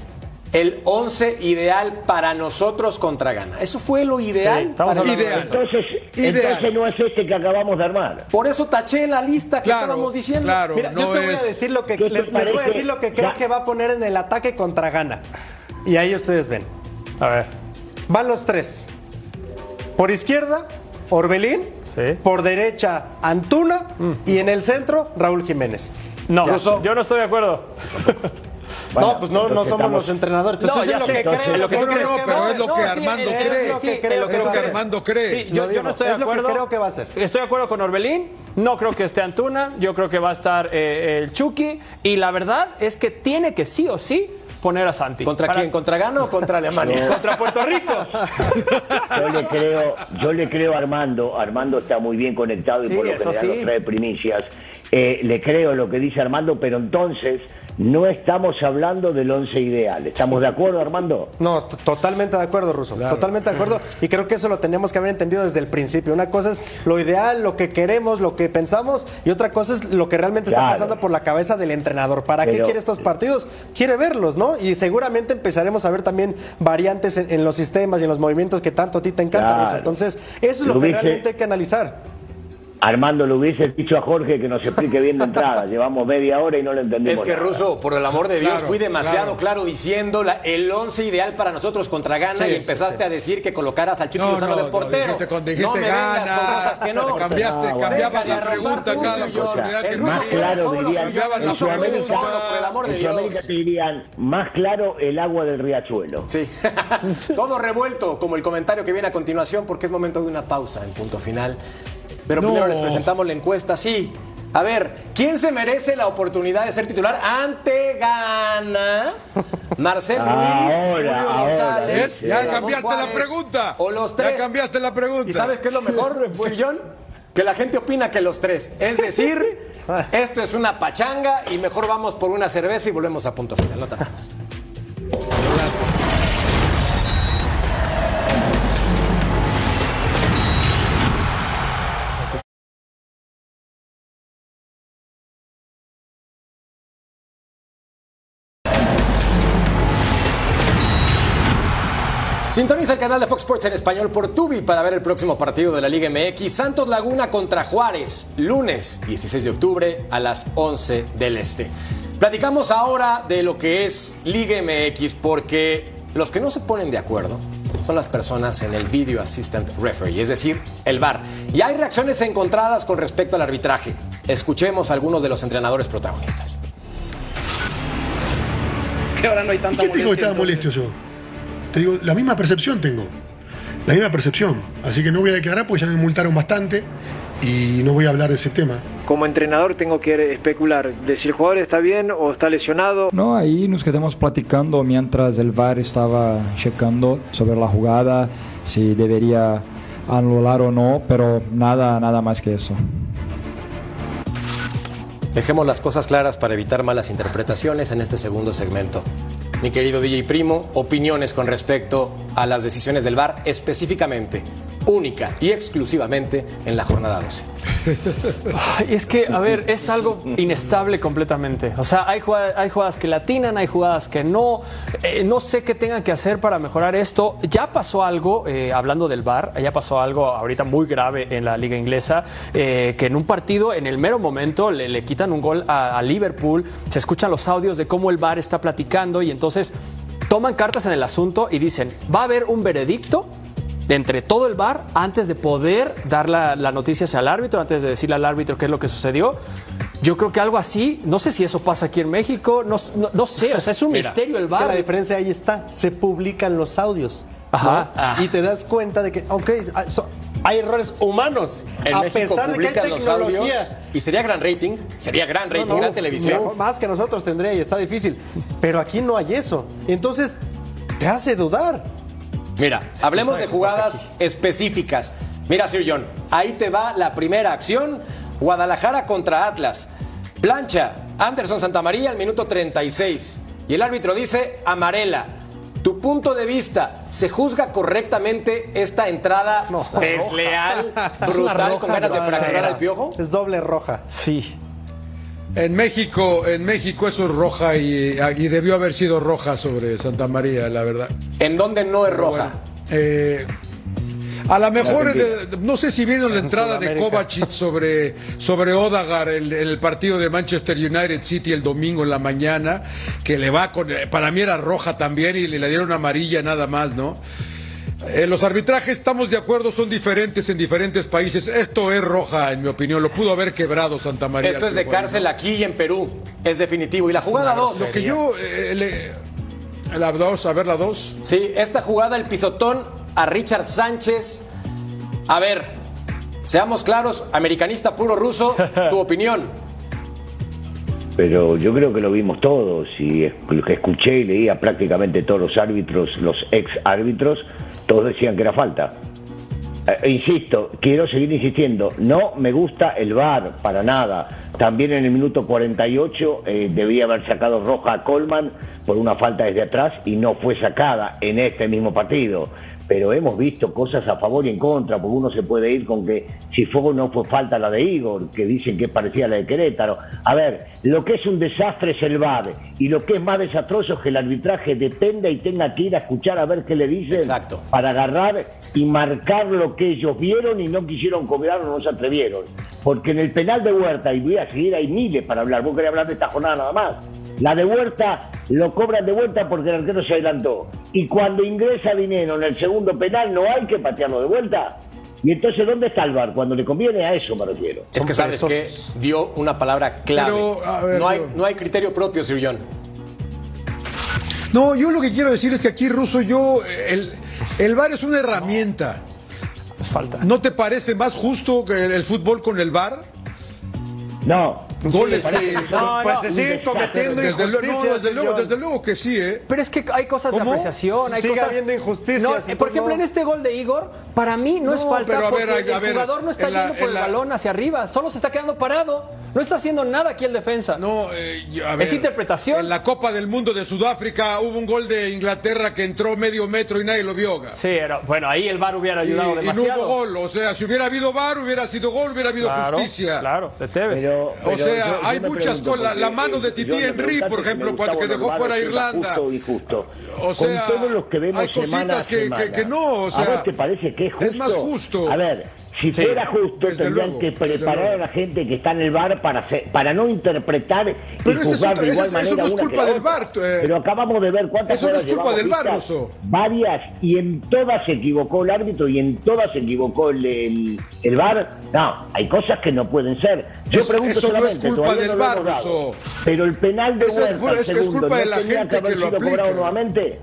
El 11 ideal para nosotros contra Ghana. Eso fue lo ideal. Sí, estamos para eso. Entonces, Ideal. entonces no es este que acabamos de armar. Por eso taché la lista que Claro, estábamos diciendo. claro. Mira, yo te voy a decir lo que ¿Qué te les, les voy a decir lo que creo Ya. que va a poner en el ataque contra Gana. Y ahí ustedes ven. A ver. Van los tres. Por izquierda, Orbelín. Sí. Por derecha, Antuna. Y en el centro, Raúl Jiménez. No, yo no estoy de acuerdo. no, pues no, no somos los entrenadores. No, ya lo sé, que entonces, creo, lo que No, tú no, crees no, que pero es lo que No, Armando es cree. Es lo que. Armando cree. Sí, yo, yo no estoy es de lo que acuerdo. creo que va a ser. Estoy de acuerdo con Orbelín. No creo que esté Antuna. Yo creo que va a estar eh, el Chucky. Y la verdad es que tiene que sí o sí poner a Santi. ¿Contra Para- quién? ¿Contra Gana o contra Alemania? Contra Puerto Rico. Yo le creo, yo le creo a Armando, Armando está muy bien conectado y Sí, por lo general sí. nos trae primicias. Eh, le creo lo que dice Armando, pero entonces no estamos hablando del once ideal. ¿Estamos de acuerdo, Armando? No, totalmente de acuerdo, Ruso. Totalmente de acuerdo. Y creo que eso lo tenemos que haber entendido desde el principio. Una cosa es lo ideal, lo que queremos, lo que pensamos, y otra cosa es lo que realmente está pasando por la cabeza del entrenador. ¿Para qué quiere estos partidos? Quiere verlos, ¿no? Y seguramente empezaremos a ver también variantes en, en los sistemas y en los movimientos que tanto a ti te encanta, Claro. Ruso. Entonces, eso es lo, Lo que hubiese- realmente hay que analizar. Armando, le hubiese dicho a Jorge que nos explique bien de entrada. Llevamos media hora y no lo entendimos. Es que nada. Ruso, por el amor de Dios, Claro, fui demasiado claro. claro, diciendo la- el once ideal para nosotros contra Gana Sí, y empezaste a decir que colocaras al Chico No, Lozano no, de portero. dijiste, con- dijiste no me vengas gana, con cosas que no. cambiaste, Ah, cambiabas la pregunta cada oportunidad que El Más claro solo dirían, en Sudamérica- por el amor de en Sudamérica Dios. te dirían, más claro el agua del riachuelo. Sí, todo revuelto, como el comentario que viene a continuación, porque es momento de una pausa en punto final. Pero No. primero les presentamos la encuesta, sí. A ver, ¿quién se merece la oportunidad de ser titular ante Gana? Marcel Ruiz, Julio González. Ya cambiaste la pregunta. O los tres. Ya cambiaste la pregunta. ¿Y sabes qué es lo mejor, Sillón? Que la gente opina que los tres. Es decir, esto es una pachanga y mejor vamos por una cerveza y volvemos a punto final. No tardamos. Sintoniza el canal de Fox Sports en español por Tubi para ver el próximo partido de la Liga MX. Santos Laguna contra Juárez, lunes 16 de octubre a las 11 del Este. Platicamos ahora de lo que es Liga MX porque los que no se ponen de acuerdo son las personas en el Video Assistant Referee, es decir, el VAR. Y hay reacciones encontradas con respecto al arbitraje. Escuchemos a algunos de los entrenadores protagonistas. que ahora no hay tanta ¿Y qué tengo que molestia, molesto yo? Te digo, la misma percepción tengo. La misma percepción. Así que no voy a declarar porque ya me multaron bastante y no voy a hablar de ese tema. Como entrenador tengo que especular de si el jugador está bien o está lesionado. No, ahí nos quedamos platicando mientras el VAR estaba checando sobre la jugada, si debería anular o no, pero nada, nada más que eso. Dejemos las cosas claras para evitar malas interpretaciones en este segundo segmento. Mi querido DJ Primo, opiniones con respecto a las decisiones del VAR, específicamente, única y exclusivamente en la jornada 12. Ay, es que, a ver, es algo inestable completamente. O sea, hay jugadas, que latinan, hay jugadas que no. Eh, no sé qué tengan que hacer para mejorar esto. Ya pasó algo, eh, hablando del VAR, ya pasó algo ahorita muy grave en la liga inglesa, eh, que en un partido, en el mero momento, le, le quitan un gol a, a Liverpool. Se escuchan los audios de cómo el VAR está platicando y entonces toman cartas en el asunto y dicen, va a haber un veredicto entre todo el bar antes de poder dar la, la noticia hacia el árbitro, antes de decirle al árbitro qué es lo que sucedió. Yo creo que algo así, no sé si eso pasa aquí en México, no, no- no sé, o sea, es un Mira, misterio el Es que bar. la diferencia ahí está, se publican los audios. Ajá. ¿no? Ah. Y te das cuenta de que, ok, ah, so- hay errores humanos. En a México pesar de que hay publican los audios tecnología. y sería gran rating, sería gran rating, No, no, gran televisión. no, más que nosotros tendría y está difícil. Pero aquí no hay eso. Entonces, te hace dudar. Mira, hablemos de jugadas específicas. Mira, Sir John, ahí te va la primera acción. Guadalajara contra Atlas. Plancha, Anderson Santamaría al minuto 36. Y el árbitro dice amarela. Tu punto de vista, ¿se juzga correctamente esta entrada desleal, Es una brutal, roja con ganas de fracturar al piojo? Es doble roja. Sí. En México, en México eso es roja y, y debió haber sido roja sobre Santa María, la verdad. ¿En dónde no es roja? Eh, a lo mejor, eh, no sé si vieron la entrada de. Kovacic sobre, sobre Odagar, el, el partido de Manchester United City el domingo en la mañana, que le va con, eh, para mí era roja también y le, le dieron amarilla nada más, ¿no? Eh, los arbitrajes, estamos de acuerdo, son diferentes en diferentes países. Esto es roja, en mi opinión. Lo pudo haber quebrado Santa María. Esto es de cárcel aquí y en Perú. Es definitivo. Y la jugada 2. Lo que yo. eh, le- la 2, a ver la 2. Sí, esta jugada, el pisotón a Richard Sánchez. A ver, seamos claros, americanista puro ruso, tu opinión. Pero yo creo que lo vimos todos y es- lo que escuché y leía prácticamente todos los árbitros, los ex árbitros, todos decían que era falta. Eh, insisto, quiero seguir insistiendo, no me gusta el VAR para nada. También en el minuto 48 eh, debía haber sacado roja a Colman por una falta desde atrás y no fue sacada en este mismo partido. Pero hemos visto cosas a favor y en contra, porque uno se puede ir con que si fue o no fue falta la de Igor, que dicen que parecía la de Querétaro. A ver, lo que es un desastre es el VAR y lo que es más desastroso es que el arbitraje dependa y tenga que ir a escuchar a ver qué le dicen Exacto. para agarrar y marcar lo que ellos vieron y no quisieron cobrar o no se atrevieron. Porque en el penal de Huerta, y voy a seguir, hay miles para hablar, vos querés hablar de esta jornada nada más. La de Huerta lo cobran de vuelta porque el arquero se adelantó. Y cuando ingresa dinero en el segundo penal no hay que patearlo de vuelta. Y entonces, ¿dónde está el VAR? Cuando le conviene a eso me refiero. Es que sabes que dio una palabra clave. Pero, ver, no, hay, no hay criterio propio, Sir John. No, yo lo que quiero decir es que aquí, Ruso, yo. El, el VAR es una herramienta. Es falta. ¿No te parece más justo que el, el fútbol con el VAR? No. Goles, Sí. No, pues no. se siguen cometiendo Desde, luego- no, injusticias. desde luego, Sir John. desde luego que sí, ¿eh? Pero es que hay cosas ¿Cómo? de apreciación, hay Sigue cosas... habiendo injusticias, No, entonces por ejemplo, no. en este gol de Igor, para mí no, es falta pero a porque ver, a- el ver, jugador no está la- yendo por el la- balón hacia arriba, solo se está quedando parado, no está haciendo nada aquí el defensa. No, eh, a ver, Es interpretación. En la Copa del Mundo de Sudáfrica hubo un gol de Inglaterra que entró medio metro y nadie lo vio. Sí, era- bueno, ahí el VAR hubiera Y, ayudado y no demasiado. hubo gol. O sea, si hubiera habido VAR, hubiera sido gol, hubiera habido claro, justicia. claro, de Tevez. Pero- O pero sea, yo- yo hay me muchas cosas. La, mano de Titi yo Henry, por ejemplo, cuando que o dejó fuera a Irlanda. Justo y justo. O sea, Con todos los que vemos hay cositas semana a que- semana. que- que no, o sea, ¿A vos te parece que es justo? es más justo. A ver, si Sí, fuera justo, tendrían luego, que preparar a la gente que está en el bar para, para no interpretar y Pero es juzgar otro- de igual eso manera no es culpa del. VAR, eh. Pero acabamos de ver cuántas Eso no es culpa del vistas, Russo. Varias, y en todas se equivocó el árbitro y en todas se equivocó el, el, el VAR. No, hay cosas que no pueden ser. Yo Eso- pregunto eso no es solamente, culpa del no. Pero el penal de Eso es Huerta, es que es segundo, culpa de ¿no la gente que lo sido cobrado aplica. nuevamente?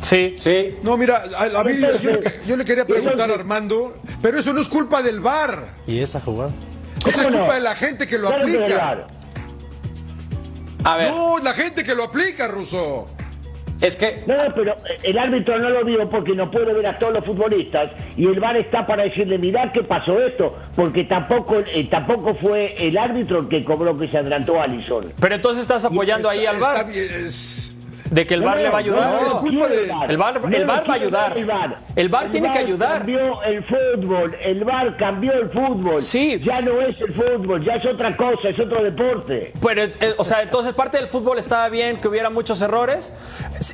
Sí. Sí. No, mira, a, a mí Entonces, yo, le- yo le quería preguntar a Armando, pero eso no es culpa del VAR. ¿Y esa jugada? Esa es culpa de la gente que lo aplica. A ver, No, la gente que lo aplica, Russo. es que No, no, pero el árbitro no lo vio porque no puede ver a todos los futbolistas y el VAR está para decirle, mirá qué pasó esto, porque tampoco eh, tampoco fue el árbitro el que cobró que se adelantó a Alisson. Pero entonces estás apoyando ahí al Está VAR, bien, es- de que el VAR le va a ayudar. El VAR- el VAR va a ayudar. El VAR, tiene que ayudar. cambió el fútbol, el VAR cambió el fútbol. Sí. Ya no es el fútbol, ya es otra cosa, es otro deporte. Pero, eh, o sea, entonces parte del fútbol estaba bien que hubiera muchos errores.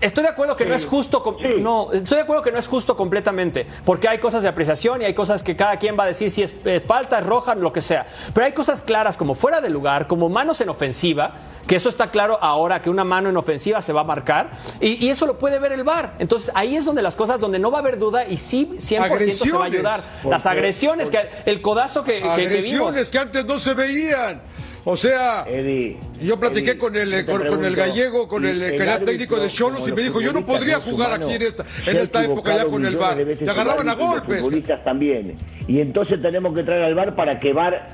Estoy de acuerdo que no es justo, Sí. no, estoy de acuerdo que no es justo completamente, porque hay cosas de apreciación y hay cosas que cada quien va a decir si es, es falta, es roja, lo que sea. Pero hay cosas claras como fuera de lugar, como manos en ofensiva, que eso está claro ahora que una mano en ofensiva se va a marcar y, y eso lo puede ver el VAR. Entonces ahí es donde las cosas donde no va a haber duda y sí 100% se va a ayudar. Las agresiones que el codazo que, que- que vimos. agresiones que antes no se veían. O sea, Eddie, yo platiqué Eddie, con el, con, el gallego, con el, el que era árbitro, técnico de Cholos, y me dijo, yo no podría jugar humano, aquí en esta, en esta época ya con el VAR. Te agarraban a el los golpes. futbolistas también. Y entonces tenemos que traer al VAR para que VAR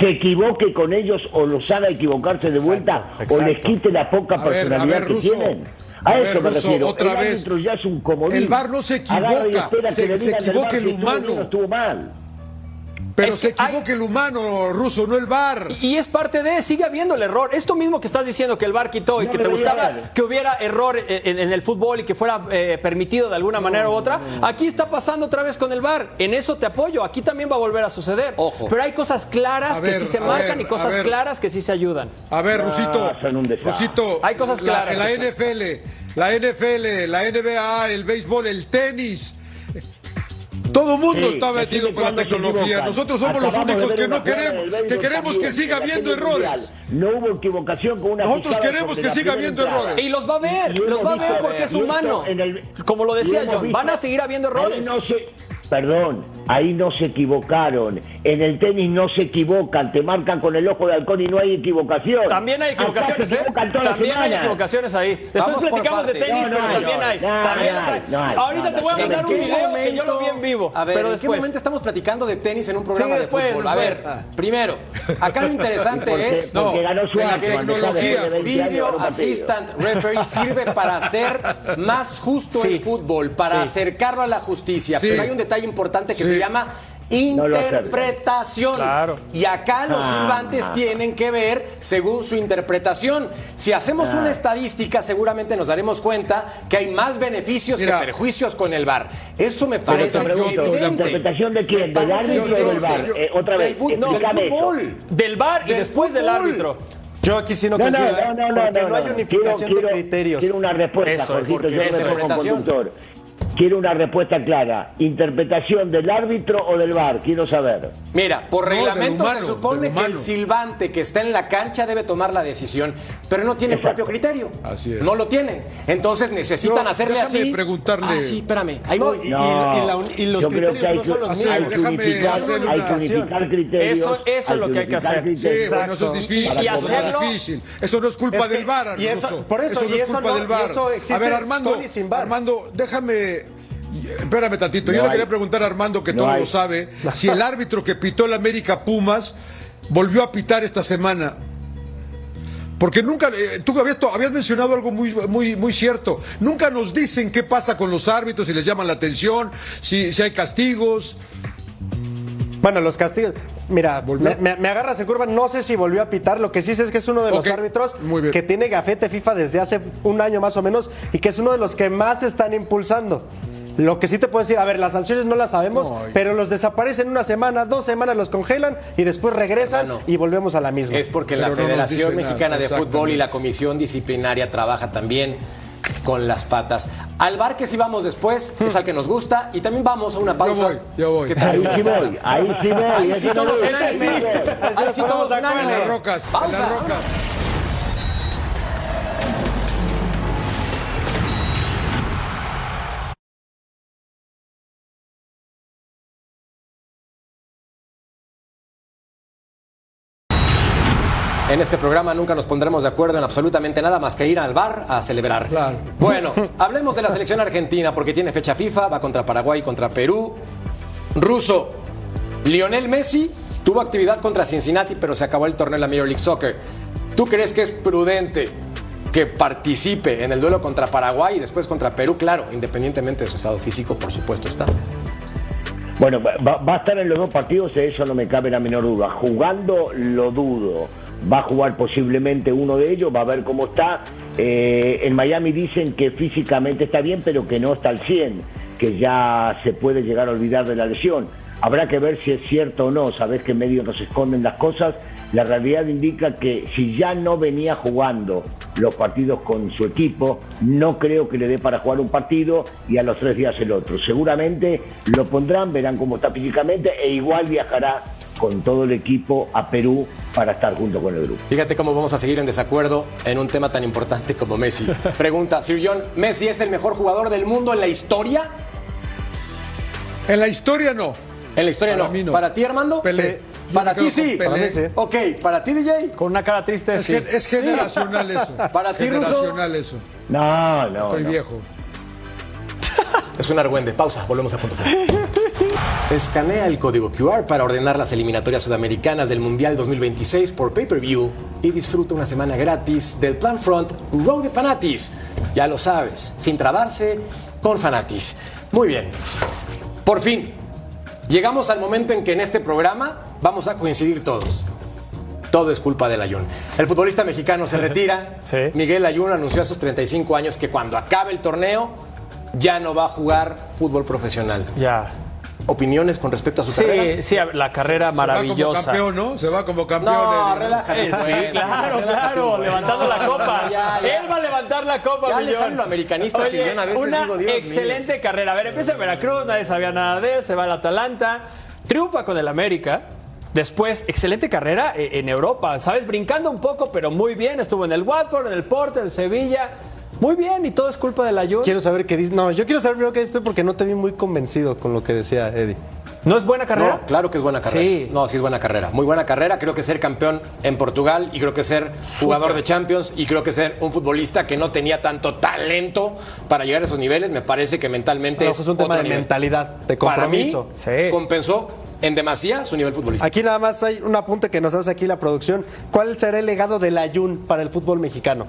se equivoque con ellos o los haga equivocarse de vuelta o exacto. les quite la poca A ver, a personalidad ver, que Russo. tienen. A, A eso ver, me Russo, refiero. otra el vez. ya es un comodín. El VAR no se equivoca, se- se equivoca el humano. estuvo mal. Pero Es se que hay- el humano, ruso, no el VAR. Y es parte de, sigue habiendo el error. Esto mismo que estás diciendo que el VAR quitó y No que te gustaba que hubiera error en, en el fútbol y que fuera eh, permitido de alguna manera u otra, aquí está pasando otra vez con el VAR. En eso te apoyo. Aquí también va a volver a suceder. Ojo. Pero hay cosas claras A que ver, sí se marcan ver, y cosas a ver. claras que sí se ayudan. A ver, No, Rusito. Rusito, Hay cosas la- claras La, son. NFL, la NFL, la NBA, el béisbol, el tenis. Todo el mundo Sí, está metido con la tecnología. Nosotros somos los Acabamos únicos que no queremos, que queremos que siga habiendo errores. No hubo equivocación con una Nosotros queremos que siga habiendo errores. Y los va a ver, los va a ver porque es humano. Como lo decía John, van a seguir habiendo errores. Ahí no se, perdón, ahí no se equivocaron. En el tenis no se equivocan, te marcan con el ojo de halcón y no hay equivocación. También hay equivocaciones, ¿eh? También hay equivocaciones ahí. Después Vamos platicamos de tenis, No, no pero también hay. no, También hay. hay, no hay, Ahorita no, te voy a no, mandar un video que yo lo vi en vivo. A ver, pero ¿en después. qué momento estamos platicando de tenis en un programa Sí, de después, fútbol? A ver, primero, acá lo interesante Porque- es porque ganó en la tecnología, estaba de 20 años, Video. Assistant Referee sirve para hacer más justo Sí. el fútbol, para Sí. acercarlo a la justicia. Sí. Pero hay un detalle importante que Sí. se llama No interpretación. Claro. Y acá los Ah. silbantes tienen que ver según su interpretación. Si hacemos Ah. una estadística, seguramente nos daremos cuenta que hay más beneficios Mira. que perjuicios con el VAR. Eso me Pero parece te pregunto, ¿la evidente. interpretación de quién? Me ¿Del árbitro o del. VAR? Eh, otra Del vez, no, del explícame eso. fútbol. Del bar y Del después del fútbol. árbitro. Yo aquí sí no, No, no, coincido, ¿eh? no, no, no, porque no, no, hay no. unificación quiero, de quiero- criterios. Quiero una respuesta, Eso es, Jorgito, porque yo es me pongo interpretación. conductor. Quiero una respuesta clara. ¿Interpretación del árbitro o del VAR? Quiero saber. Mira, por No, reglamento humano, se supone que el silbante que está en la cancha debe tomar la decisión, pero no tiene Exacto. propio criterio. Así es. No lo tienen. Entonces necesitan No, hacerle así. preguntarle- Ah, sí, espérame. Ahí No, voy. y, y- No, y la un- y los yo creo criterios que hay no son los mismos. hay unificar, hay que unificar criterios. Eso- eso es lo que hay que hacer. Sí, bueno, eso Exacto. es difícil. Y- y eso es hacerlo- difícil. Eso no es culpa Es que- del VAR. y eso- por eso, no y es eso culpa no- del VAR. eso existe a ver. Armando, déjame. Espérame tantito. Yo le quería preguntar a Armando, que No todo hay. lo sabe, si el árbitro que pitó el América Pumas volvió a pitar esta semana. Porque nunca, eh, tú habías, habías mencionado algo muy, muy, muy cierto. Nunca nos dicen qué pasa con los árbitros, si les llaman la atención, si, si hay castigos. Bueno, los castigos. Mira, me, me- me agarras en curva. No sé si volvió a pitar. Lo que sí sé es que es uno de los árbitros que tiene gafete FIFA desde hace un año más o menos y que es uno de los que más están impulsando. Lo que sí te puedo decir, a ver, las sanciones no las sabemos, No, pero los desaparecen una semana, dos semanas los congelan y después regresan y volvemos a la misma. Es porque la no Federación nada, Mexicana de Fútbol y la. Comisión Disciplinaria trabaja también con las patas. Al bar que sí vamos después, es al que nos gusta, y también vamos a una pausa. voy, yo voy. ¿Qué tal? Ahí sí voy, ahí sí voy. Ahí sí todos voy. Ahí sí todos. En rocas, en las rocas. En este programa nunca nos pondremos de acuerdo en absolutamente nada más que ir al bar a celebrar. Claro. Bueno, hablemos de la selección argentina porque tiene fecha FIFA, va contra Paraguay, contra Perú. Ruso, Lionel Messi tuvo actividad contra Cincinnati, pero se acabó el torneo de la Major League Soccer. ¿Tú crees que es prudente que participe en el duelo contra Paraguay y después contra Perú? Claro, independientemente de su estado físico, por supuesto está. Bueno, va, va a estar en los dos partidos, de eso no me cabe la menor duda. Jugando lo dudo. Va a jugar posiblemente uno de ellos, va a ver cómo está. Eh, en Miami dicen que físicamente está bien, pero que no está al 100, que ya se puede llegar a olvidar de la lesión. Habrá que ver si es cierto o no, sabes que en medio nos esconden las cosas. La realidad indica que si ya no venía jugando los partidos con su equipo, no creo que le dé para jugar un partido y a los tres días el otro. Seguramente lo pondrán, verán cómo está físicamente e igual viajará con todo el equipo a Perú para estar junto con el grupo. Fíjate cómo vamos a seguir en desacuerdo en un tema tan importante como Messi. Pregunta, Sir John, ¿Messi es el mejor jugador del mundo en la historia? En la historia no. En la historia Para no. mí no. ¿Para ti, Armando? Pelé. Sí. Yo Para ti sí. Para mí sí. Ok, ¿para ti, DJ? Con una cara triste, Es, sí. gen- es generacional eso. Para ti, Russo. Generacional eso. No, no. Estoy no. viejo. Es un argüende. Pausa, volvemos a punto final. Escanea el código QR para ordenar las eliminatorias sudamericanas del Mundial 2026 por pay-per-view y disfruta una semana gratis del Plan Front Road de Fanatis. Ya lo sabes, sin trabarse con Fanatis. Muy bien. Por fin, llegamos al momento en que en este programa vamos a coincidir todos. Todo es culpa del Ayun. El futbolista mexicano se retira. Sí. Miguel Ayun anunció a sus 35 años que cuando acabe el torneo ya no va a jugar fútbol profesional. Ya. Opiniones con respecto a su Sí, carrera? sí, la carrera Se va como maravillosa. campeón, ¿no? Se va como campeón. No, relájate. Eh, pues, sí, claro, claro, levantando la copa. Ya, ya. Él va a levantar la copa, Ya le Millón. salen los americanistas, Oye, Sillón, a veces una digo, Dios mío. excelente carrera. A ver, empieza en Veracruz, nadie sabía nada de él, se va al Atalanta, triunfa con el América. Después, excelente carrera eh, en Europa, ¿sabes? Brincando un poco, pero muy bien. Estuvo en el Watford, en el Porto, en Sevilla. Muy bien, y todo es culpa de la Juve. Quiero saber qué dice. No, yo quiero saber primero qué dice porque no te vi muy convencido con lo que decía Eddie. ¿No es buena carrera? No, claro que es buena carrera. Sí. No, sí es buena carrera. Muy buena carrera. Creo que ser campeón en Portugal y creo que ser jugador de Champions y creo que ser un futbolista que no tenía tanto talento para llegar a esos niveles, me parece que mentalmente No, es, es un tema de nivel. mentalidad, de Para mí, compromiso. Sí. compensó en demasía su nivel futbolístico. Aquí nada más hay un apunte que nos hace aquí la producción. ¿Cuál será el legado del Ayun para el fútbol mexicano?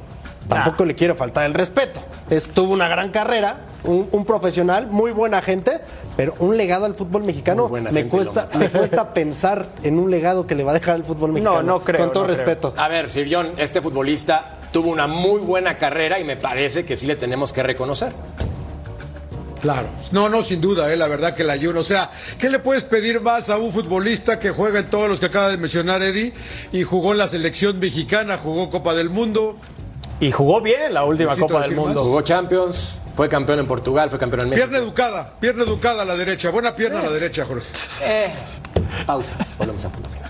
Tampoco le quiero faltar el respeto. Es, tuvo una gran carrera, un, un profesional, muy buena gente, pero un legado al fútbol mexicano me gente, cuesta, me cuesta pensar en un legado que le va a dejar al fútbol mexicano. no creo, Con todo no creo. respeto. A ver, Sir John, este futbolista tuvo una muy buena carrera y me parece que sí le tenemos que reconocer. Claro. No, no, sin duda, eh, la verdad que la Juve. O sea, ¿qué le puedes pedir más a un futbolista que juega en todos los que acaba de mencionar Eddie? Y jugó en la selección mexicana, jugó Copa del Mundo. Y jugó bien la última Necesito Copa del más. Mundo. Jugó Champions, fue campeón en Portugal, fue campeón en México. Pierna educada, pierna educada a la derecha. Buena pierna a la derecha, Jorge. Eh, pausa, volvemos a punto final.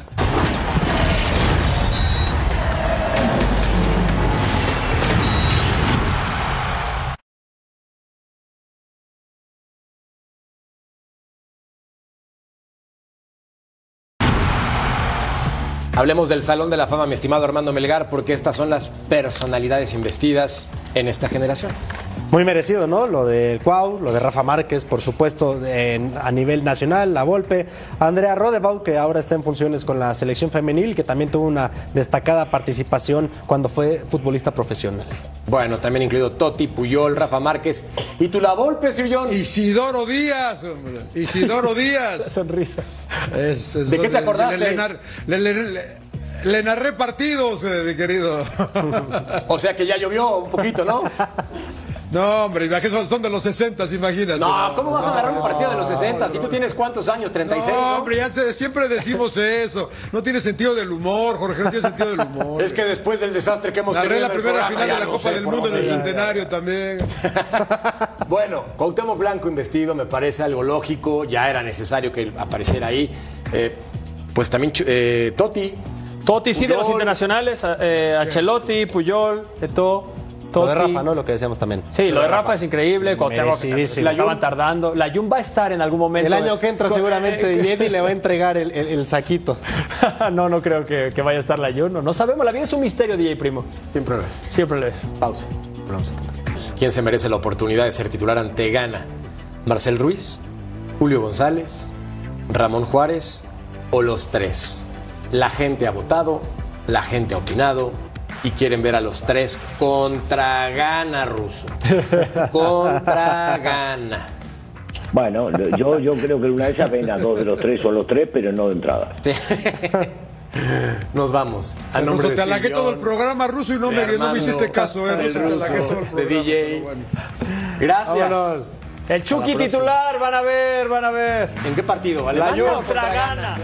Hablemos del Salón de la Fama, mi estimado Armando Melgar, porque estas son las personalidades investidas en esta generación. Muy merecido, ¿no? Lo del Cuau, lo de Rafa Márquez, por supuesto, en- a nivel nacional, la Volpe. Andrea Rodebaut, que ahora está en funciones con la selección femenil, que también tuvo una destacada participación cuando fue futbolista profesional. Bueno, también incluido Totti, Puyol, Rafa Márquez y tu la Volpe, Sir John. Isidoro Díaz, hombre. Isidoro Díaz. Sonrisa. Es- es ¿De qué te acordaste? Le, le nar- le- le- le- le narré partidos, eh, mi querido. O sea que ya llovió un poquito, ¿no? No, hombre, imagínate, son, son de los 60, imagínate. No, ¿cómo vas a agarrar un partido de los 60 si tú tienes cuántos años? 36. No, ¿no? hombre, ya se- siempre decimos eso. No tiene sentido del humor, Jorge, no tiene sentido del humor. Es que después del desastre que hemos Narré tenido la primera programa, final de la no Copa sé del Mundo en el. Centenario también. Bueno, Cuauhtémoc Blanco investido me parece algo lógico, ya era necesario que apareciera ahí. Eh, pues también eh, Totti. Totti sí de los internacionales, eh, Ancelotti, Puyol, Lo de. Rafa, ¿no? Lo que decíamos también. Sí, lo de Rafa es increíble. Cuauhtémoc, la estaban tardando. La Jun va a estar en algún momento. El año que entra Con- seguramente y Eddie le va a entregar el, el- el saquito. no, no creo que, que vaya a estar la Jun. No, no sabemos. La vida es un misterio, DJ Primo. Siempre lo es. Siempre lo es. Pausa. ¿Quién se merece la oportunidad de ser titular ante Gana? ¿Marcel Ruiz? ¿Julio González? ¿Ramón Juárez? ¿O los tres? La gente ha votado, la gente ha opinado y quieren ver a los tres contra Gana, Ruso. Contra Gana. Bueno, yo, yo creo que una de esas ven a dos de los tres o a los tres, pero no de entrada. Nos vamos. A nombre Ruso, de te Sillón, todo el programa ruso y no, me, no me Armando, hiciste caso, eh. del Ruso, te halagué ruso, todo el de DJ. bueno. Gracias. Vámonos. El Chucky titular, van a ver, van a ver. ¿En qué partido? La ¿Alemania o contra Gana.